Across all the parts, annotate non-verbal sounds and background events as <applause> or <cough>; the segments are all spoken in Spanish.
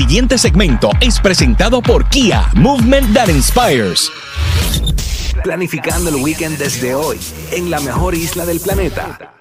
Siguiente segmento es presentado por Kia, Movement That Inspires. Planificando el weekend desde hoy, en la mejor isla del planeta.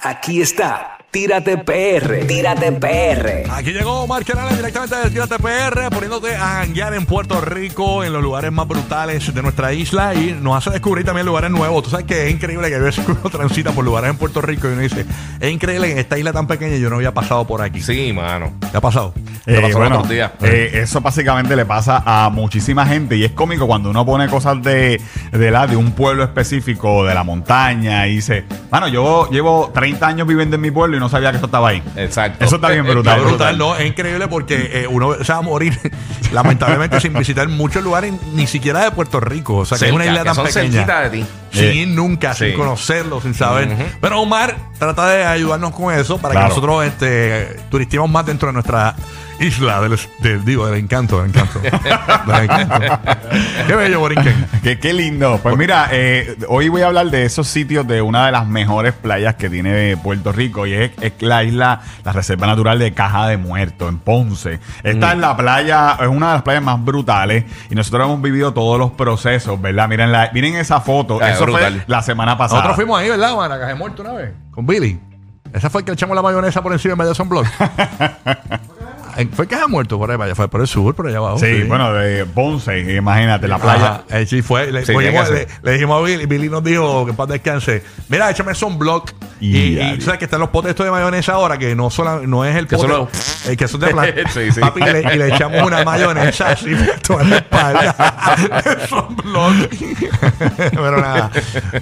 Aquí está, Tírate PR, Tírate PR. Aquí llegó Omar Canales directamente de Tírate PR, poniéndote a janguear en Puerto Rico, en los lugares más brutales de nuestra isla y nos hace descubrir también lugares nuevos. Tú sabes que es increíble que a veces uno <laughs> transita por lugares en Puerto Rico y uno dice, es increíble que en esta isla tan pequeña yo no había pasado por aquí. Sí, mano. ¿Qué ha pasado? ¿Qué Eh, pasó bueno, el otro día? eh, eso básicamente le pasa a muchísima gente y es cómico cuando uno pone cosas de, de, la, de un pueblo específico, de la montaña y dice, bueno, yo llevo 30 años viviendo en mi pueblo y no sabía que eso estaba ahí. Exacto. Eso está bien Eh, brutal. Está brutal, ¿no? Es increíble porque eh, uno se va a morir, <laughs> lamentablemente, sin visitar muchos lugares, ni siquiera de Puerto Rico. O sea, que es una isla tan son pequeña. de ti. Sin Eh, ir nunca, sin conocerlo, sin saber. Ujú. Pero Omar trata de ayudarnos con eso para Claro. que nosotros este, turistemos más dentro de nuestra isla del, del- digo, del encanto, del encanto. <laughs> Del encanto. Qué bello, Borinquen. Qué, qué lindo. Pues mira, eh, hoy voy a hablar de esos sitios de una de las mejores playas que tiene Puerto Rico y es, es la isla, la Reserva Natural de Caja de Muertos, en Ponce. Esta es la playa, es una de las playas más brutales y nosotros hemos vivido todos los procesos, ¿verdad? Miren, la, miren esa foto. Ah, Eso brutal. fue la semana pasada. Nosotros fuimos ahí, ¿verdad, man? A Caja de Muerto una vez. Con Billy. Esa fue el que echamos la mayonesa por encima en vez de sunblock. <laughs> Fue Caja de Muerto por ahí, vaya. Fue por el sur, por allá abajo. Sí, bueno, de Ponce, imagínate, la playa. Ajá, eh, sí, fue. Le, Sí, que dijimos a Billy, Billy nos dijo que paz descanse. Mira, échame sunblock. Y, Y tú sabes que están los potes estos de mayonesa ahora, que no, sola- no es el Que pote, solo- eh, que son de plástico. <laughs> Sí, sí. Papi, y le, y le echamos una mayonesa así <laughs> por toda la espalda. <laughs> sunblock. Pero nada,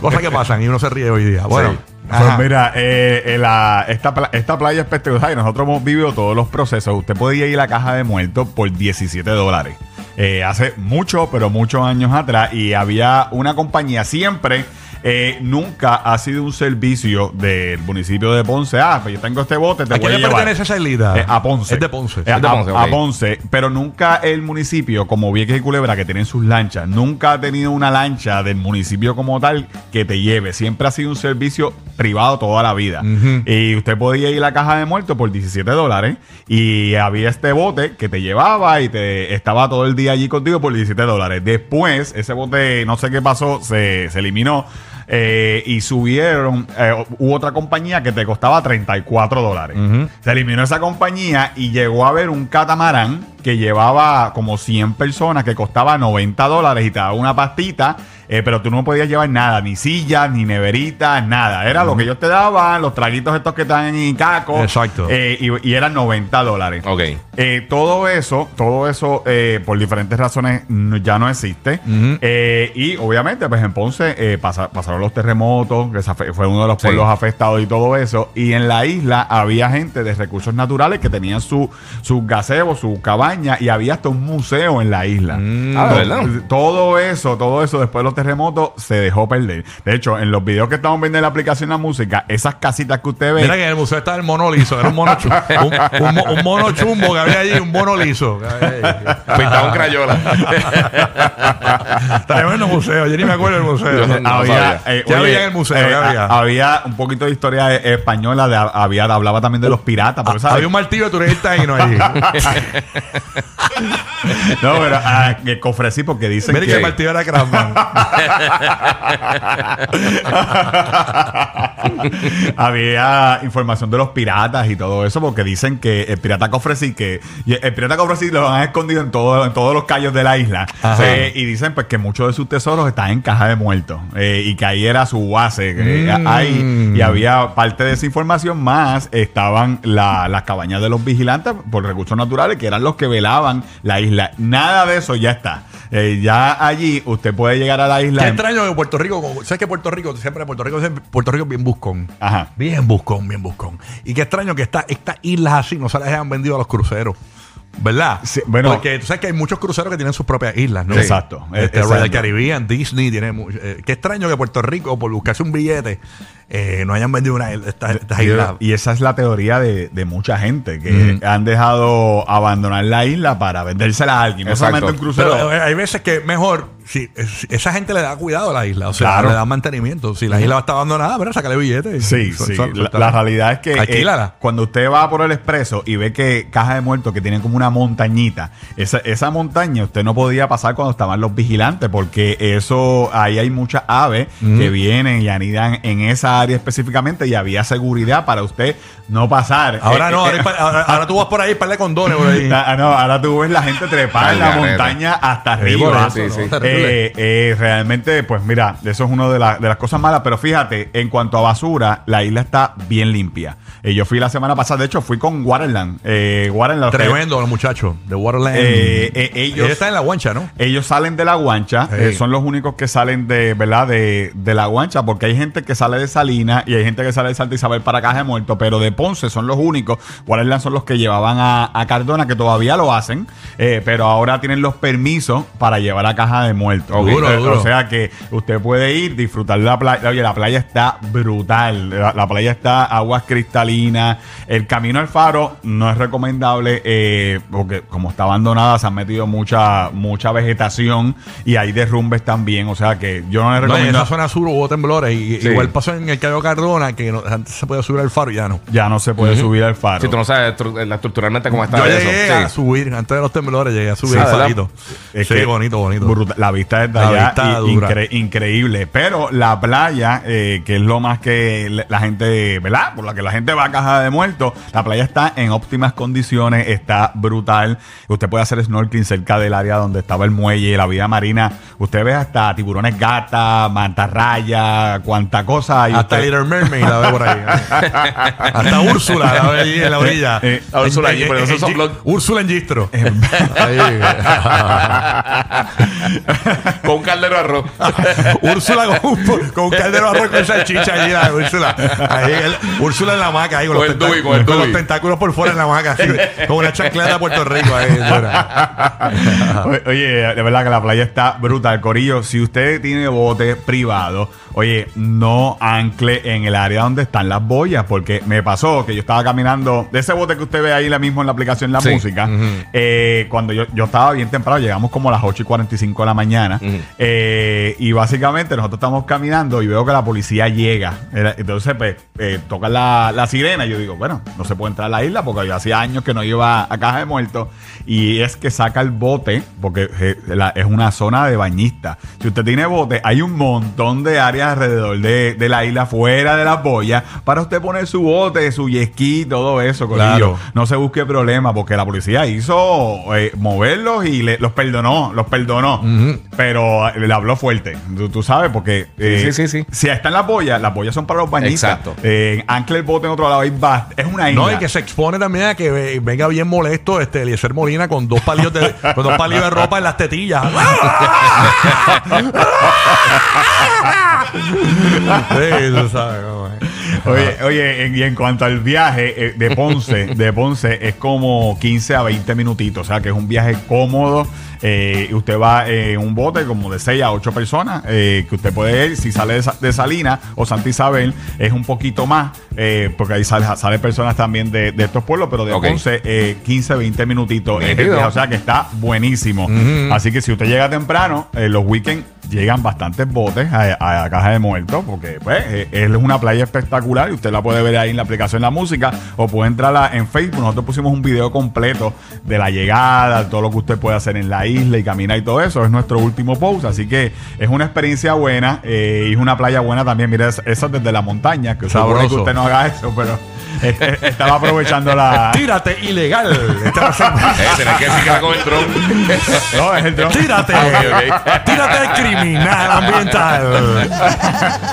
cosas que pasan y uno se ríe hoy día. Bueno. Pues mira, eh, eh, la- esta, esta playa espectacular y nosotros hemos vivido todos los procesos. Usted podía ir a la caja de muertos por 17 dólares. Eh, hace mucho, pero muchos años atrás. Y había una compañía siempre. eh, nunca ha sido un servicio del municipio de Ponce. Ah, pues yo tengo este bote, te ¿A voy quién a le llevar. pertenece esa islita? Eh, a Ponce. Es de Ponce. Eh, Es de a- Ponce, a, ok. Ponce. Pero nunca el municipio, como Vieques y Culebra, que tienen sus lanchas, nunca ha tenido una lancha del municipio como tal que te lleve. Siempre ha sido un servicio privado toda la vida. Y usted podía ir a la caja de muertos por 17 dólares y había este bote que te llevaba y te estaba todo el día allí contigo por 17 dólares. Después, ese bote, no sé qué pasó, se, se eliminó. eh, y subieron, eh, hubo otra compañía que te costaba 34 dólares. Se eliminó esa compañía y llegó a haber un catamarán que llevaba como 100 personas que costaba 90 dólares y te daba una pastita, eh, pero tú no podías llevar nada, ni sillas, ni neveritas, nada. Era lo que ellos te daban, los traguitos estos que están en caco. Exacto. eh, y, y eran 90 dólares. Ok. Eh, todo eso, todo eso, por diferentes razones, no- ya no existe. Y obviamente, pues en Ponce pasa- pasaron los terremotos, que fue uno de los Sí. pueblos afectados y todo eso. Y en la isla había gente de recursos naturales que tenían su, sus gazebos, su cabaña, y había hasta un museo en la isla. Ah, To- ¿verdad? Todo eso, todo eso después de los terremotos se dejó perder. De hecho, en los videos que estamos viendo en la aplicación La Música, esas casitas que usted ve. Mira que en el museo está el mono liso, era un mono, chu- <laughs> un, un mo- un mono chumbo que había allí, un mono liso. <laughs> Pintado <laughs> en crayola. Tremendo museo, yo ni me acuerdo del museo. Yo no- no había, sabía. eh, ¿Qué había en el museo? ¿Qué a- había? había un poquito de historia eh, española, de, había, hablaba también de los piratas. Pero, ¿sabes? Había un martillo de Tureil Taino ahí. No, pero ah, que cofresí porque dicen Mira que... que el partido era Craftman. <laughs> Había información de los piratas y todo eso, porque dicen que el pirata Cofresí, que el pirata Cofresí lo han escondido en, todo, en todos los callos de la isla. Eh, y dicen pues que muchos de sus tesoros están en caja de muertos. eh, y que ahí era su base. que Mm. ahí, y había parte de esa información más estaban la- las cabañas de los vigilantes por recursos naturales, que eran los que velaban la isla. Nada de eso ya está. Eh, ya allí usted puede llegar a la isla. Qué en- extraño que Puerto Rico, como- ¿sabes que Puerto Rico, siempre Puerto Rico, siempre- Puerto Rico es bien buscón. Ajá. Bien buscón, bien buscón. Y qué extraño que esta- estas islas así no se las hayan vendido a los cruceros. ¿Verdad? Sí, bueno. Porque tú sabes que hay muchos cruceros que tienen sus propias islas, ¿no? Sí. Exacto. Este. Royal Caribbean, Disney tiene eh, Qué extraño que Puerto Rico, por buscarse un billete, eh, no hayan vendido una estas, estas islas. Y esa es la teoría de, de mucha gente que han dejado abandonar la isla para vendérsela a alguien. No Exacto. solamente un crucero. Pero eh, hay veces que mejor, si, si esa gente le da cuidado a la isla, o sea, Claro. le da mantenimiento. Si la isla está abandonada, pero sácale billetes. Sí, sí. La, realidad es que eh, cuando usted va por el expreso y ve que caja de muertos que tienen como una montañita, esa, esa montaña usted no podía pasar cuando estaban los vigilantes, porque eso, ahí hay muchas aves que vienen y anidan en esa área específicamente y había seguridad para usted no pasar. Ahora Eh, no, eh, ahora, ahora- ahora tú vas por ahí, par de condones por ahí. <laughs> Ah, no, ahora tú ves la gente trepar en la montaña hasta Sí, arriba. Sí, ¿no? sí. Eh, eh, realmente, pues mira, eso es una de, la- de las cosas malas. Pero fíjate, en cuanto a basura, la isla está bien limpia. Eh, yo fui la semana pasada, de hecho, fui con Waterland. Eh, Waterland Tremendo los muchachos de Waterland. Ellos- Ellos están en la guancha, ¿no? Ellos salen de la guancha, Sí. son los únicos que salen de, ¿verdad? De, de la guancha, porque hay gente que sale de Salina y hay gente que sale de Santa Isabel para Caja de Muertos, pero de Ponce son los únicos. Waterland son los que llevaban a, a Cardona, que todavía lo hacen, pero ahora tienen los permisos para llevar a Caja de Muertos. Ok. Duro, Eh, duro. O sea que usted puede ir, disfrutar de la playa. Oye, la playa está brutal. La, la playa está aguas cristalinas. El camino al faro no es recomendable eh, porque como está abandonada se han metido mucha mucha vegetación y hay derrumbes también. O sea que yo no le No, en recomiendo. esa zona sur hubo temblores. Y, Sí. Igual pasó en el Cayo Cardona, que no- antes se podía subir al faro y ya no. ya no se puede subir al faro. Si tú no sabes estru- la- estructuralmente cómo está Yo eso. llegué Sí. a subir, antes de los temblores, llegué a subir Sí, al farito. Es sí, que bonito, bonito. brutal. La vista es de La allá vista y- dura. incre- increíble. Pero la playa, eh, que es lo más que la gente, ¿verdad? Por la que la gente va a Caja de Muertos, la playa está en óptimas condiciones, está brutal. Usted puede hacer snorkeling cerca del área donde estaba el muelle, la vida marina. Usted ve hasta tiburones gata, mantarraya, cuánta cosa hay. Hasta Usted- Little Mermaid la ve por ahí. <laughs> Hasta Úrsula la ve allí en la orilla. Eh, Úrsula allí, pero esos son Úrsula en Gistro. <laughs> <laughs> <laughs> Con un caldero de arroz. <laughs> Úrsula con un, con un caldero de arroz con salchicha allí, la Úrsula. Ahí, el- Úrsula en la hamaca, ahí con, Con los, tenta- con el con los tentáculos por fuera en la hamaca, así, con una chancleta de Puerto Rico ahí. <laughs> Oye, de verdad que la playa está brutal. Corillo, si usted tiene bote privado, oye, no ancle en el área donde están las boyas, porque me pasó que yo estaba caminando de ese bote que usted ve ahí la mismo en la aplicación La Sí. Música. eh, cuando yo, yo estaba bien temprano, llegamos como a las 8 y 45 de la mañana. Eh, y básicamente nosotros estamos caminando y veo que la policía llega. Entonces, pues, eh, toca la, la sirena. Y yo digo, bueno, no se puede entrar a la isla porque yo hacía años que no iba a Caja de Muertos. Y es que saca el bote, porque eh, es una zona de bañistas. Si usted tiene bote, hay un montón de áreas alrededor de, de la isla, fuera de las boyas, para usted poner su bote, su ski, todo eso. Claro. No se busque problema, porque la policía hizo eh, moverlos y le- los perdonó, los perdonó. Pero eh, le habló fuerte. Tú, tú sabes, porque eh, Sí, sí, sí, sí. si están las boyas, las boyas son para los bañistas. Exacto. Eh, ancla el bote en otro lado y va. Es una isla. No, y que se expone también a que ve- venga bien molesto este Eliezer Molina con dos palillos de, <laughs> con dos palillos de ropa en las tetillas. <laughs> sí, tú sabes cómo es. <laughs> Oye, oye, en- y en cuanto al viaje eh, de Ponce, de Ponce es como 15 a 20 minutitos, o sea que es un viaje cómodo. eh, usted va en un bote como de 6 a 8 personas, eh, que usted puede ir, si sale de, Sa- de Salina o Santa Isabel, es un poquito más, eh, porque ahí sale, sale personas también de, de estos pueblos, pero de Ok. Ponce eh, 15 a 20 minutitos. o sea que está buenísimo. Así que si usted llega temprano, eh, los weekends llegan bastantes botes a, a la Caja de Muertos, porque pues eh, es una playa espectacular y usted la puede ver ahí en la aplicación La Música o puede entrarla en Facebook. Nosotros pusimos un video completo de la llegada, todo lo que usted puede hacer en la isla y caminar y todo eso. Es nuestro último post, así que es una experiencia buena eh, y es una playa buena también. Mira, eso es desde la montaña, que seguro que Sabroso. usted no haga eso, pero <laughs> estaba aprovechando la... Tírate ilegal. <laughs> Eh, tenés que decir que era con el dron. No, es el dron. Tírate. <laughs> Ok, Tírate criminal ambiental.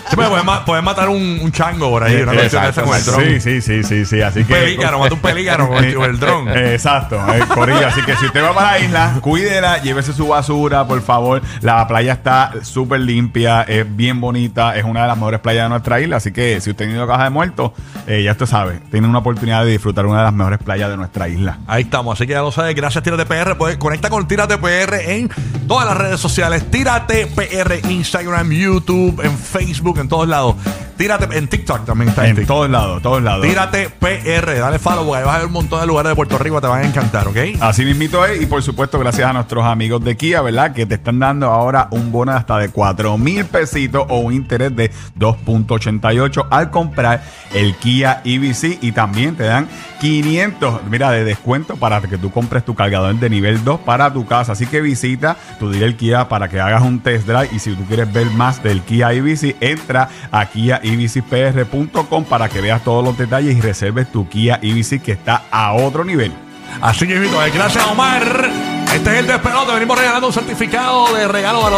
Sí, pues, puedes, ma- puedes matar un, un chango por ahí. Una cuestión de esa con el dron. Sí, sí, sí, sí, sí. Así Un que. pelícano, mata un pelícano con el, con <laughs> el dron. Eh, exacto, eh, Corillo. Así que si usted va para la isla, cuídela, llévese su basura, por favor. La playa está súper limpia, es bien bonita, es una de las mejores playas de nuestra isla. Así que si usted ha tenido caja de muertos, eh, ya usted sabe, tiene una oportunidad de disfrutar una de las mejores playas de nuestra isla. Ahí estamos, así que ya lo sabes. Gracias, Tírate PR. Puedes conecta con Tírate PR en todas las redes sociales. Tírate PR, Instagram, YouTube, en Facebook, en todos lados. Tírate en TikTok también está en, En TikTok. todos lados, todos lados. Tírate PR, dale follow porque ahí vas a ver un montón de lugares de Puerto Rico, te van a encantar, ¿ok? Así mismito es, y por supuesto, gracias a nuestros amigos de Kia, ¿verdad? Que te están dando ahora un bono de hasta de 4 mil pesitos o un interés de 2.88 al comprar el Kia EV y también te dan 500, mira, de descuento para que tú compres tu cargador de nivel 2 para tu casa. Así que visita tu dealer Kia para que hagas un test drive y si tú quieres ver más del Kia EV, entra a kiaevcpr.com para que veas todos los detalles y reserves tu Kia EV que está a otro nivel. Así que, gracias, Omar. Este es el despelote. Venimos regalando un certificado de regalo valor